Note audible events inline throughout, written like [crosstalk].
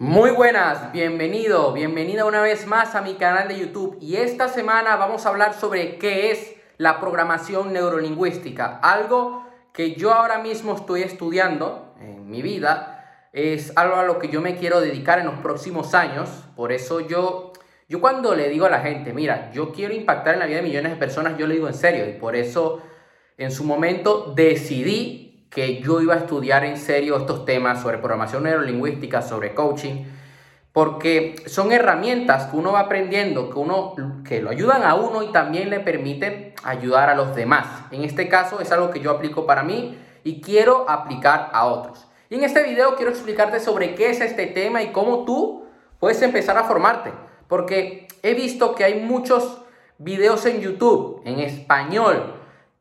Muy buenas, bienvenido, bienvenida una vez más a mi canal de YouTube. Y esta semana vamos a hablar sobre qué es la programación neurolingüística, algo que yo ahora mismo estoy estudiando en mi vida, es algo a lo que yo me quiero dedicar en los próximos años, por eso yo, yo cuando le digo a la gente, mira, yo quiero impactar en la vida de millones de personas, yo le digo en serio y por eso en su momento decidí que yo iba a estudiar en serio estos temas sobre programación neurolingüística, sobre coaching, porque son herramientas que uno va aprendiendo, que, uno, que lo ayudan a uno y también le permiten ayudar a los demás. En este caso es algo que yo aplico para mí y quiero aplicar a otros. Y en este video quiero explicarte sobre qué es este tema y cómo tú puedes empezar a formarte, porque he visto que hay muchos videos en YouTube en español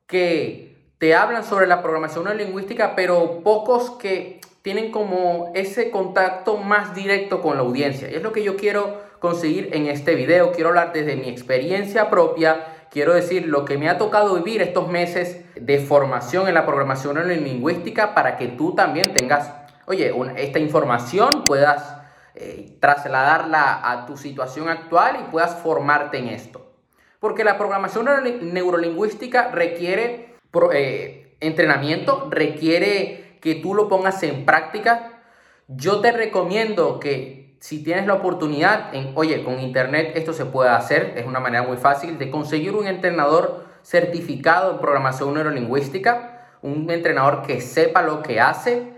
que te hablan sobre la programación neurolingüística, pero pocos que tienen como ese contacto más directo con la audiencia. Y es lo que yo quiero conseguir en este video. Quiero hablar desde mi experiencia propia. Quiero decir lo que me ha tocado vivir estos meses de formación en la programación neurolingüística para que tú también tengas, oye, esta información puedas eh, trasladarla a tu situación actual y puedas formarte en esto. Porque la programación neurolingüística requiere eh, entrenamiento, requiere que tú lo pongas en práctica. Yo te recomiendo que si tienes la oportunidad, en, oye, con internet esto se puede hacer, es una manera muy fácil de conseguir un entrenador certificado en programación neurolingüística, un entrenador que sepa lo que hace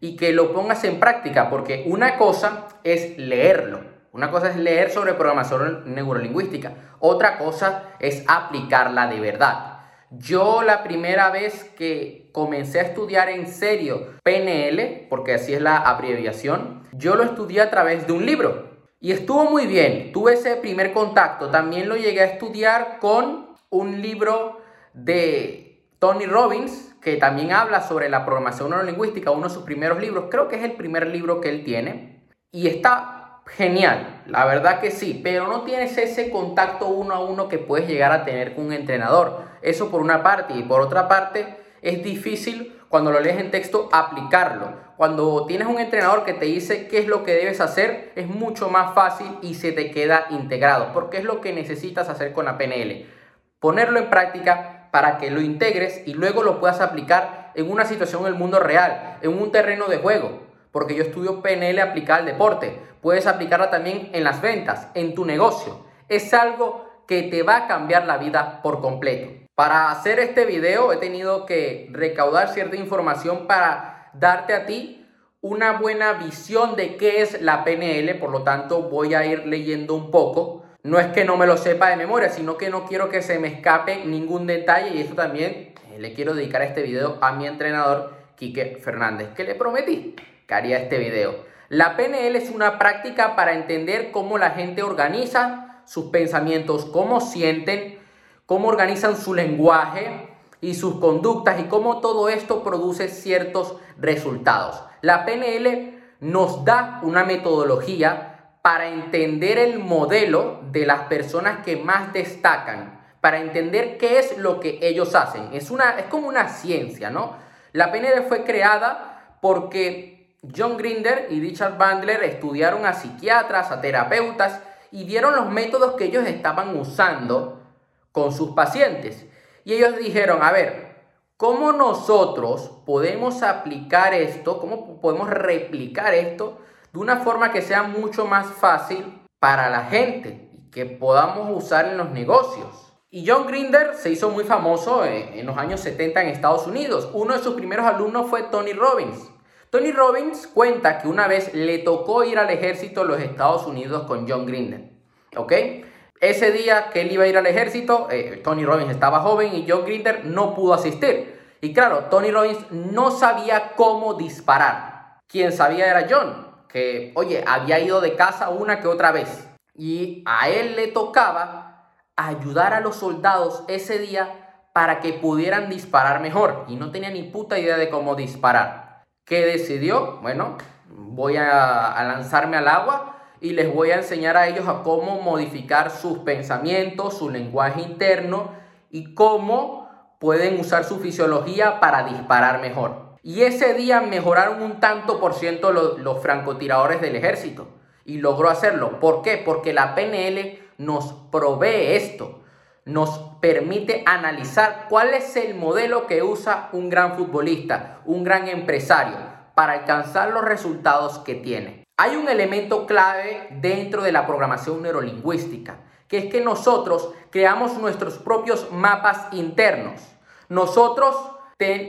y que lo pongas en práctica, porque una cosa es leerlo, una cosa es leer sobre programación neurolingüística, otra cosa es aplicarla de verdad. Yo la primera vez que comencé a estudiar en serio PNL, porque así es la abreviación, yo lo estudié a través de un libro. Y estuvo muy bien, tuve ese primer contacto. También lo llegué a estudiar con un libro de Tony Robbins, que también habla sobre la programación neurolingüística, uno de sus primeros libros, creo que es el primer libro que él tiene. Y está genial, la verdad que sí, pero no tienes ese contacto uno a uno que puedes llegar a tener con un entrenador. Eso por una parte y por otra parte es difícil cuando lo lees en texto aplicarlo. Cuando tienes un entrenador que te dice qué es lo que debes hacer, es mucho más fácil y se te queda integrado, porque es lo que necesitas hacer con la PNL. Ponerlo en práctica para que lo integres y luego lo puedas aplicar en una situación en el mundo real, en un terreno de juego porque yo estudio PNL aplicada al deporte. Puedes aplicarla también en las ventas, en tu negocio. Es algo que te va a cambiar la vida por completo. Para hacer este video he tenido que recaudar cierta información para darte a ti una buena visión de qué es la PNL, por lo tanto voy a ir leyendo un poco. No es que no me lo sepa de memoria, sino que no quiero que se me escape ningún detalle y eso también eh, le quiero dedicar este video a mi entrenador Quique Fernández, que le prometí haría este video. La PNL es una práctica para entender cómo la gente organiza sus pensamientos, cómo sienten, cómo organizan su lenguaje y sus conductas y cómo todo esto produce ciertos resultados. La PNL nos da una metodología para entender el modelo de las personas que más destacan, para entender qué es lo que ellos hacen. Es, una, es como una ciencia, ¿no? La PNL fue creada porque John Grinder y Richard Bandler estudiaron a psiquiatras, a terapeutas y vieron los métodos que ellos estaban usando con sus pacientes. Y ellos dijeron, a ver, ¿cómo nosotros podemos aplicar esto? ¿Cómo podemos replicar esto de una forma que sea mucho más fácil para la gente y que podamos usar en los negocios? Y John Grinder se hizo muy famoso en, los años 70 en Estados Unidos. Uno de sus primeros alumnos fue Tony Robbins. Tony Robbins cuenta que una vez le tocó ir al ejército de los Estados Unidos con John Grinder. ¿Ok? Ese día que él iba a ir al ejército, eh, Tony Robbins estaba joven y John Grinder no pudo asistir. Y claro, Tony Robbins no sabía cómo disparar. Quien sabía era John, que, oye, había ido de casa una que otra vez. Y a él le tocaba ayudar a los soldados ese día para que pudieran disparar mejor. Y no tenía ni puta idea de cómo disparar. ¿Qué decidió? Bueno, voy a, lanzarme al agua y les voy a enseñar a ellos a cómo modificar sus pensamientos, su lenguaje interno y cómo pueden usar su fisiología para disparar mejor. Y ese día mejoraron un tanto por ciento los, los francotiradores del ejército. Y logró hacerlo. ¿Por qué? Porque la PNL nos provee esto. Nos permite analizar cuál es el modelo que usa un gran futbolista, un gran empresario, para alcanzar los resultados que tiene. Hay un elemento clave dentro de la programación neurolingüística, que es que nosotros creamos nuestros propios mapas internos. Nosotros,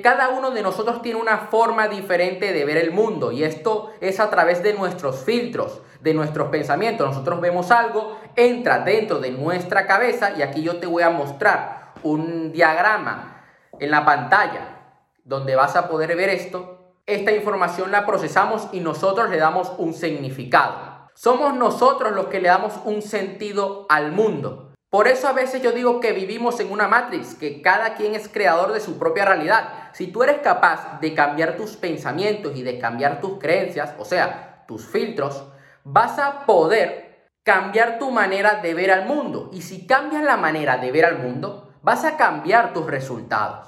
cada uno de nosotros tiene una forma diferente de ver el mundo y esto es a través de nuestros filtros, de nuestros pensamientos. Nosotros vemos algo, entra dentro de nuestra cabeza y aquí yo te voy a mostrar un diagrama en la pantalla donde vas a poder ver esto esta información la procesamos y nosotros le damos un significado. Somos nosotros los que le damos un sentido al mundo. Por eso a veces yo digo que vivimos en una matrix, que cada quien es creador de su propia realidad. Si tú eres capaz de cambiar tus pensamientos y de cambiar tus creencias, o sea, tus filtros, vas a poder cambiar tu manera de ver al mundo. Y si cambias la manera de ver al mundo, vas a cambiar tus resultados.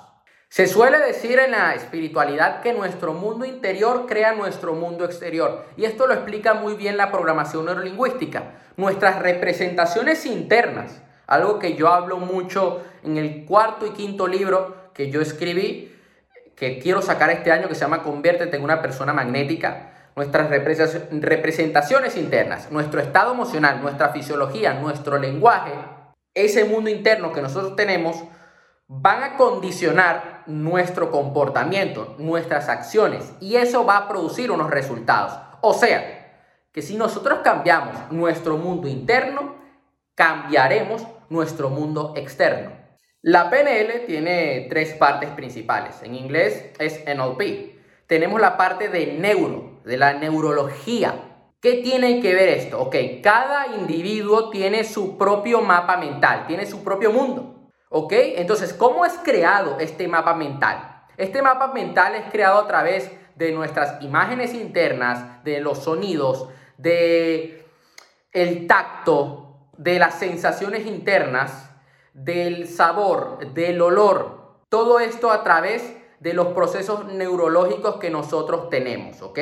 Se suele decir en la espiritualidad que nuestro mundo interior crea nuestro mundo exterior. Y esto lo explica muy bien la programación neurolingüística. Nuestras representaciones internas, algo que yo hablo mucho en el cuarto y quinto libro que yo escribí, que quiero sacar este año, que se llama Conviértete en una persona magnética. Nuestras representaciones internas, nuestro estado emocional, nuestra fisiología, nuestro lenguaje, ese mundo interno que nosotros tenemos, van a condicionar nuestro comportamiento, nuestras acciones, y eso va a producir unos resultados. O sea, que si nosotros cambiamos nuestro mundo interno, cambiaremos nuestro mundo externo. La PNL tiene tres partes principales. En inglés es NLP. Tenemos la parte de neuro, de la neurología. ¿Qué tiene que ver esto? Ok, cada individuo tiene su propio mapa mental, tiene su propio mundo. ¿Ok? Entonces, ¿cómo es creado este mapa mental? Este mapa mental es creado a través de nuestras imágenes internas, de los sonidos, de el tacto, de las sensaciones internas, del sabor, del olor. Todo esto a través de los procesos neurológicos que nosotros tenemos, ¿ok?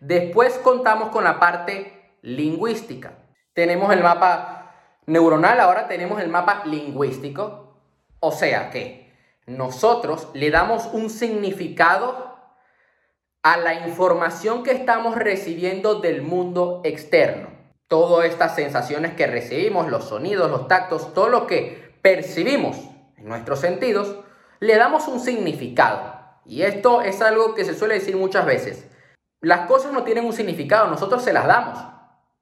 Después contamos con la parte lingüística. Tenemos el mapa neuronal, ahora tenemos el mapa lingüístico. O sea que nosotros le damos un significado a la información que estamos recibiendo del mundo externo. Todas estas sensaciones que recibimos, los sonidos, los tactos, todo lo que percibimos en nuestros sentidos, le damos un significado. Y esto es algo que se suele decir muchas veces. Las cosas no tienen un significado, nosotros se las damos.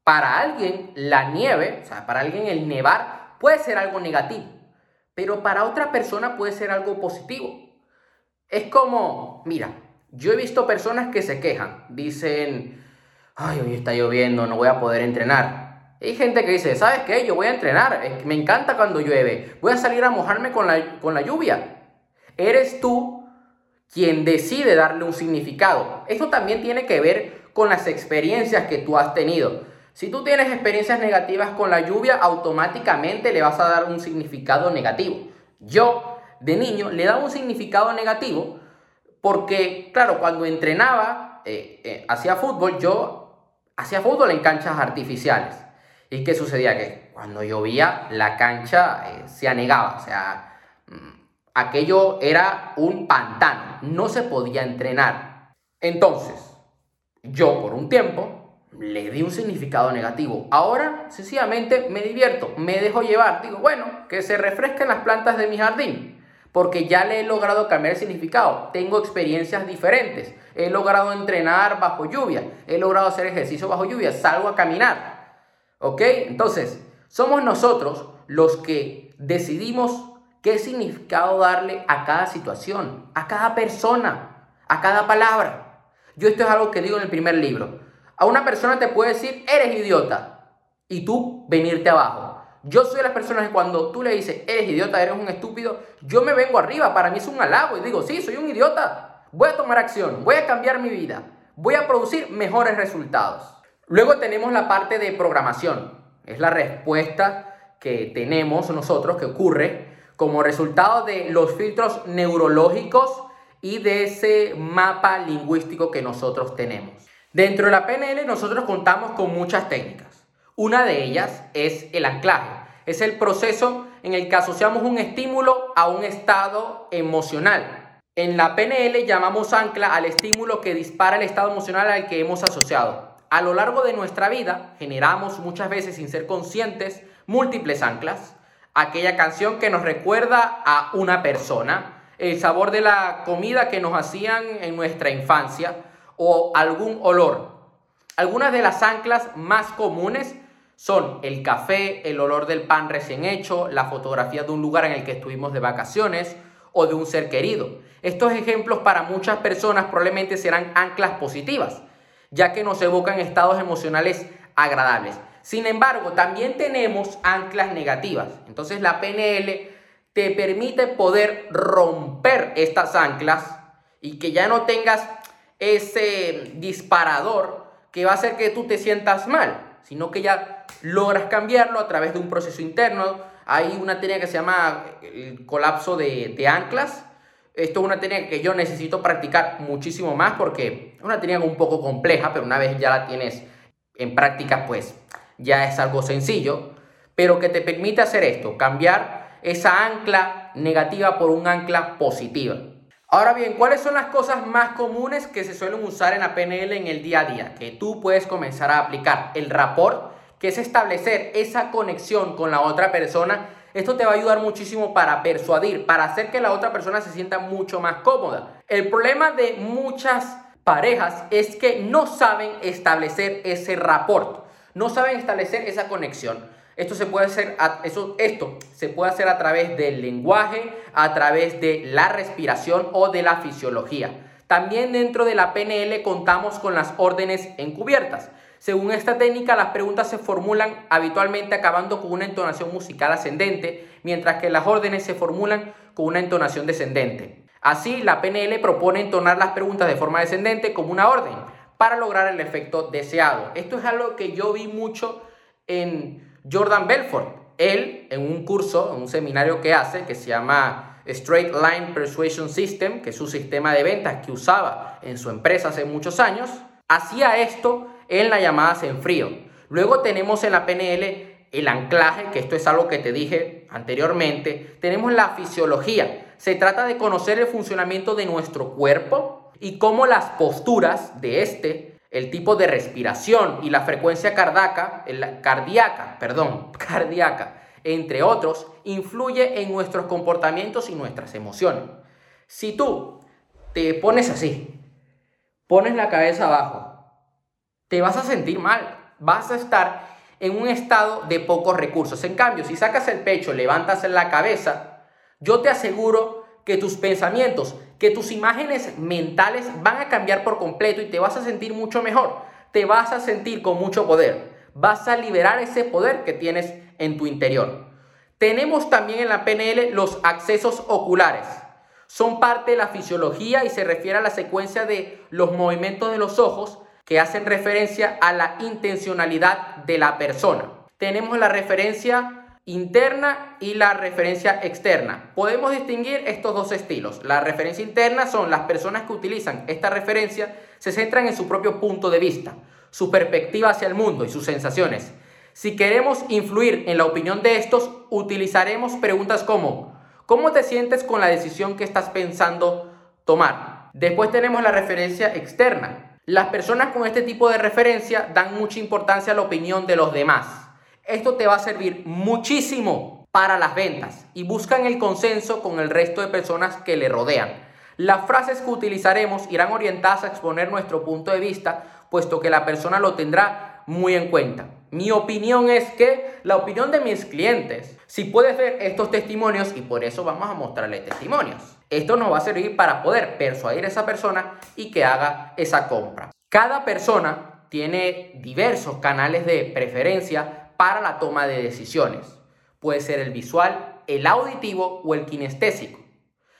Para alguien la nieve, o sea, para alguien el nevar puede ser algo negativo, pero para otra persona puede ser algo positivo. Es como, mira, yo he visto personas que se quejan, dicen, ay, hoy está lloviendo, no voy a poder entrenar. Hay gente que dice, ¿sabes qué? Yo voy a entrenar, me encanta cuando llueve, voy a salir a mojarme con la, con la lluvia. Eres tú quien decide darle un significado. Esto también tiene que ver con las experiencias que tú has tenido. Si tú tienes experiencias negativas con la lluvia, automáticamente le vas a dar un significado negativo. Yo, de niño, le daba un significado negativo porque, claro, cuando entrenaba, eh, eh, hacía fútbol, yo hacía fútbol en canchas artificiales. ¿Y qué sucedía? Que cuando llovía, la cancha eh, se anegaba, o sea, mm, aquello era un pantano, no se podía entrenar. Entonces, yo por un tiempo le di un significado negativo. Ahora, sencillamente, me divierto, me dejo llevar. Digo, bueno, que se refresquen las plantas de mi jardín, porque ya le he logrado cambiar el significado. Tengo experiencias diferentes. He logrado entrenar bajo lluvia, he logrado hacer ejercicio bajo lluvia, salgo a caminar. ¿Ok? Entonces, somos nosotros los que decidimos qué significado darle a cada situación, a cada persona, a cada palabra. Yo esto es algo que digo en el primer libro. A una persona te puede decir, eres idiota, y tú venirte abajo. Yo soy de las personas que cuando tú le dices, eres idiota, eres un estúpido, yo me vengo arriba, para mí es un halago y digo, sí, soy un idiota, voy a tomar acción, voy a cambiar mi vida, voy a producir mejores resultados. Luego tenemos la parte de programación, es la respuesta que tenemos nosotros, que ocurre como resultado de los filtros neurológicos y de ese mapa lingüístico que nosotros tenemos. Dentro de la PNL nosotros contamos con muchas técnicas. Una de ellas es el anclaje. Es el proceso en el que asociamos un estímulo a un estado emocional. En la PNL llamamos ancla al estímulo que dispara el estado emocional al que hemos asociado. A lo largo de nuestra vida generamos muchas veces sin ser conscientes múltiples anclas. Aquella canción que nos recuerda a una persona, el sabor de la comida que nos hacían en nuestra infancia o algún olor. Algunas de las anclas más comunes son el café, el olor del pan recién hecho, la fotografía de un lugar en el que estuvimos de vacaciones o de un ser querido. Estos ejemplos para muchas personas probablemente serán anclas positivas, ya que nos evocan estados emocionales agradables. Sin embargo, también tenemos anclas negativas. Entonces la PNL te permite poder romper estas anclas y que ya no tengas ese disparador que va a hacer que tú te sientas mal, sino que ya logras cambiarlo a través de un proceso interno. Hay una técnica que se llama el colapso de, de anclas. Esto es una técnica que yo necesito practicar muchísimo más porque es una técnica un poco compleja, pero una vez ya la tienes en práctica, pues ya es algo sencillo, pero que te permite hacer esto, cambiar esa ancla negativa por un ancla positiva. Ahora bien, ¿cuáles son las cosas más comunes que se suelen usar en la PNL en el día a día? Que tú puedes comenzar a aplicar. El rapport, que es establecer esa conexión con la otra persona. Esto te va a ayudar muchísimo para persuadir, para hacer que la otra persona se sienta mucho más cómoda. El problema de muchas parejas es que no saben establecer ese rapport, no saben establecer esa conexión. Esto se puede hacer a, eso, esto se puede hacer a través del lenguaje, a través de la respiración o de la fisiología. También dentro de la PNL contamos con las órdenes encubiertas. Según esta técnica, las preguntas se formulan habitualmente acabando con una entonación musical ascendente, mientras que las órdenes se formulan con una entonación descendente. Así, la PNL propone entonar las preguntas de forma descendente como una orden para lograr el efecto deseado. Esto es algo que yo vi mucho en Jordan Belfort. Él, en un curso, en un seminario que hace, que se llama Straight Line Persuasion System, que es su sistema de ventas que usaba en su empresa hace muchos años, hacía esto en las llamadas en frío. Luego tenemos en la PNL el anclaje, que esto es algo que te dije anteriormente. Tenemos la fisiología. Se trata de conocer el funcionamiento de nuestro cuerpo y cómo las posturas de este el tipo de respiración y la frecuencia cardíaca, cardíaca, perdón, [laughs] cardíaca, entre otros, influye en nuestros comportamientos y nuestras emociones. Si tú te pones así, pones la cabeza abajo, te vas a sentir mal, vas a estar en un estado de pocos recursos. En cambio, si sacas el pecho, levantas la cabeza, yo te aseguro que tus pensamientos que tus imágenes mentales van a cambiar por completo y te vas a sentir mucho mejor, te vas a sentir con mucho poder, vas a liberar ese poder que tienes en tu interior. Tenemos también en la PNL los accesos oculares. Son parte de la fisiología y se refiere a la secuencia de los movimientos de los ojos que hacen referencia a la intencionalidad de la persona. Tenemos la referencia interna y la referencia externa. Podemos distinguir estos dos estilos. La referencia interna son las personas que utilizan esta referencia, se centran en su propio punto de vista, su perspectiva hacia el mundo y sus sensaciones. Si queremos influir en la opinión de estos, utilizaremos preguntas como ¿cómo te sientes con la decisión que estás pensando tomar? Después tenemos la referencia externa. Las personas con este tipo de referencia dan mucha importancia a la opinión de los demás esto te va a servir muchísimo para las ventas y buscan el consenso con el resto de personas que le rodean. Las frases que utilizaremos irán orientadas a exponer nuestro punto de vista, puesto que la persona lo tendrá muy en cuenta. Mi opinión es que la opinión de mis clientes, si puedes ver estos testimonios, y por eso vamos a mostrarle testimonios, esto nos va a servir para poder persuadir a esa persona y que haga esa compra. Cada persona tiene diversos canales de preferencia para la toma de decisiones. Puede ser el visual, el auditivo o el kinestésico.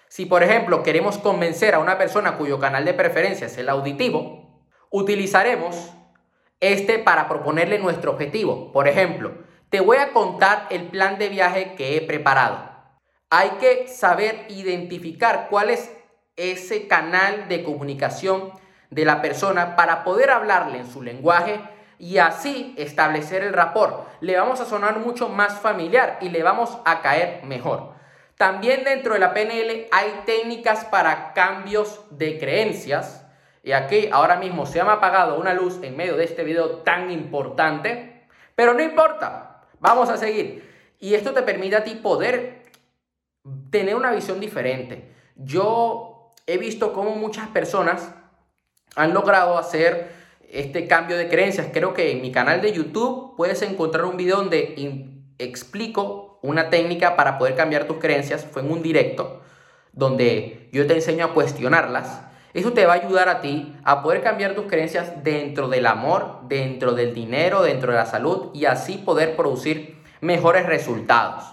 Si por ejemplo queremos convencer a una persona cuyo canal de preferencia es el auditivo, utilizaremos este para proponerle nuestro objetivo. Por ejemplo, te voy a contar el plan de viaje que he preparado. Hay que saber identificar cuál es ese canal de comunicación de la persona para poder hablarle en su lenguaje y así establecer el rapport. Le vamos a sonar mucho más familiar y le vamos a caer mejor. También dentro de la PNL hay técnicas para cambios de creencias. Y aquí ahora mismo se ha apagado una luz en medio de este video tan importante. Pero no importa, vamos a seguir. Y esto te permite a ti poder tener una visión diferente. Yo he visto cómo muchas personas han logrado hacer este cambio de creencias. Creo que en mi canal de YouTube puedes encontrar un video donde explico una técnica para poder cambiar tus creencias. Fue en un directo donde yo te enseño a cuestionarlas. Eso te va a ayudar a ti a poder cambiar tus creencias dentro del amor, dentro del dinero, dentro de la salud y así poder producir mejores resultados.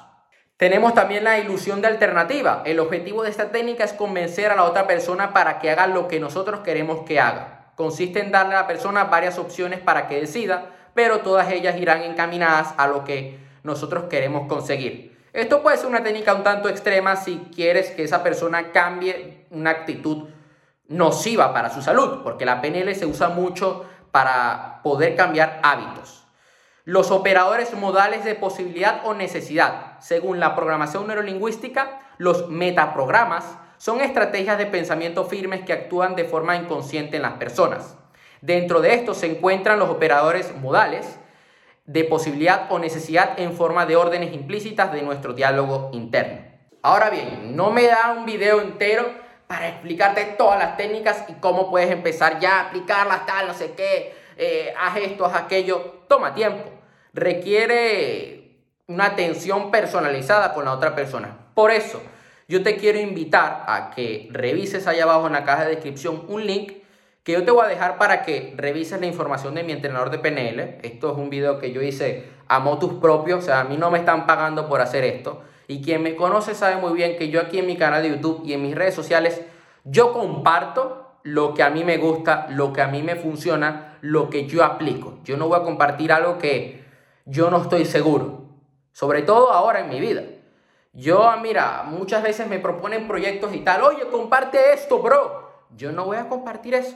Tenemos también la ilusión de alternativa. El objetivo de esta técnica es convencer a la otra persona para que haga lo que nosotros queremos que haga. Consiste en darle a la persona varias opciones para que decida, pero todas ellas irán encaminadas a lo que nosotros queremos conseguir. Esto puede ser una técnica un tanto extrema si quieres que esa persona cambie una actitud nociva para su salud, porque la PNL se usa mucho para poder cambiar hábitos. Los operadores modales de posibilidad o necesidad. Según la programación neurolingüística, los metaprogramas son estrategias de pensamiento firmes que actúan de forma inconsciente en las personas. Dentro de estos se encuentran los operadores modales de posibilidad o necesidad en forma de órdenes implícitas de nuestro diálogo interno. Ahora bien, no me da un video entero para explicarte todas las técnicas y cómo puedes empezar ya a aplicarlas, tal, no sé qué, eh, haz esto, haz aquello. Toma tiempo requiere una atención personalizada con la otra persona. Por eso, yo te quiero invitar a que revises allá abajo en la caja de descripción un link que yo te voy a dejar para que revises la información de mi entrenador de PNL. Esto es un video que yo hice a motus propios, o sea, a mí no me están pagando por hacer esto. Y quien me conoce sabe muy bien que yo aquí en mi canal de YouTube y en mis redes sociales, yo comparto lo que a mí me gusta, lo que a mí me funciona, lo que yo aplico. Yo no voy a compartir algo que yo no estoy seguro. Sobre todo ahora en mi vida. Yo, mira, muchas veces me proponen proyectos y tal, oye, comparte esto, bro. Yo no voy a compartir eso.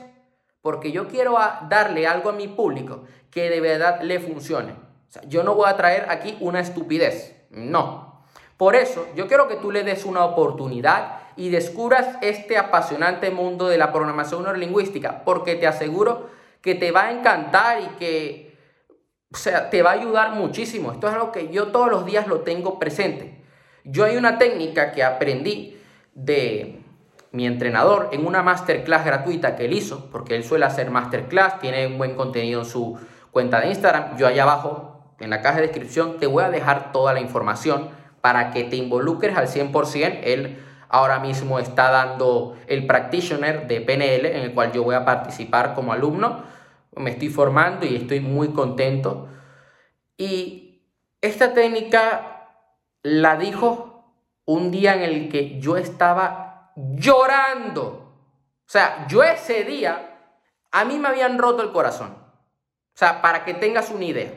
Porque yo quiero darle algo a mi público que de verdad le funcione. O sea, yo no voy a traer aquí una estupidez. No. Por eso, yo quiero que tú le des una oportunidad y descubras este apasionante mundo de la programación neurolingüística. Porque te aseguro que te va a encantar y que o sea, te va a ayudar muchísimo. Esto es algo que yo todos los días lo tengo presente. Yo hay una técnica que aprendí de mi entrenador en una masterclass gratuita que él hizo, porque él suele hacer masterclass, tiene un buen contenido en su cuenta de Instagram. Yo allá abajo, en la caja de descripción, te voy a dejar toda la información para que te involucres al 100%. Él ahora mismo está dando el practitioner de PNL, en el cual yo voy a participar como alumno me estoy formando y estoy muy contento. Y esta técnica la dijo un día en el que yo estaba llorando. O sea, yo ese día, a mí me habían roto el corazón. O sea, para que tengas una idea.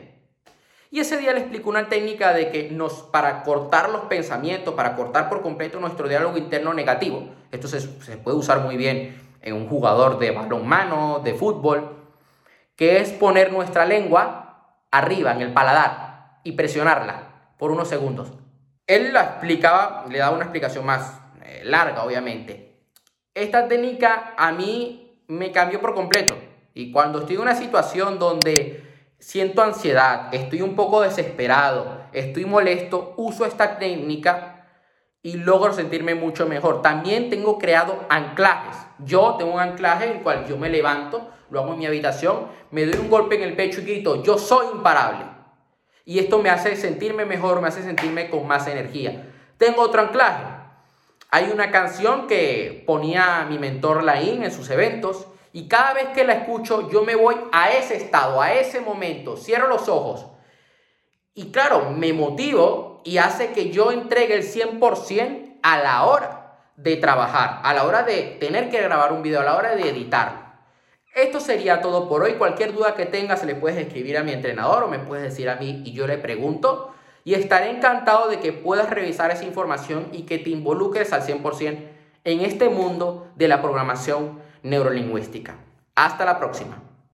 Y ese día le explico una técnica de que nos, para cortar los pensamientos, para cortar por completo nuestro diálogo interno negativo, esto se, se puede usar muy bien en un jugador de balonmano, de fútbol, que es poner nuestra lengua arriba en el paladar y presionarla por unos segundos. Él la explicaba, le daba una explicación más eh, larga, obviamente. Esta técnica a mí me cambió por completo. Y cuando estoy en una situación donde siento ansiedad, estoy un poco desesperado, estoy molesto, uso esta técnica y logro sentirme mucho mejor. También tengo creado anclajes. Yo tengo un anclaje en el cual yo me levanto, lo hago en mi habitación, me doy un golpe en el pecho y grito, yo soy imparable. Y esto me hace sentirme mejor, me hace sentirme con más energía. Tengo otro anclaje. Hay una canción que ponía mi mentor Laín en sus eventos y cada vez que la escucho yo me voy a ese estado, a ese momento, cierro los ojos. Y claro, me motivo y hace que yo entregue el 100% a la hora de trabajar, a la hora de tener que grabar un video, a la hora de editar. Esto sería todo por hoy. Cualquier duda que tengas le puedes escribir a mi entrenador o me puedes decir a mí y yo le pregunto. Y estaré encantado de que puedas revisar esa información y que te involucres al 100% en este mundo de la programación neurolingüística. Hasta la próxima.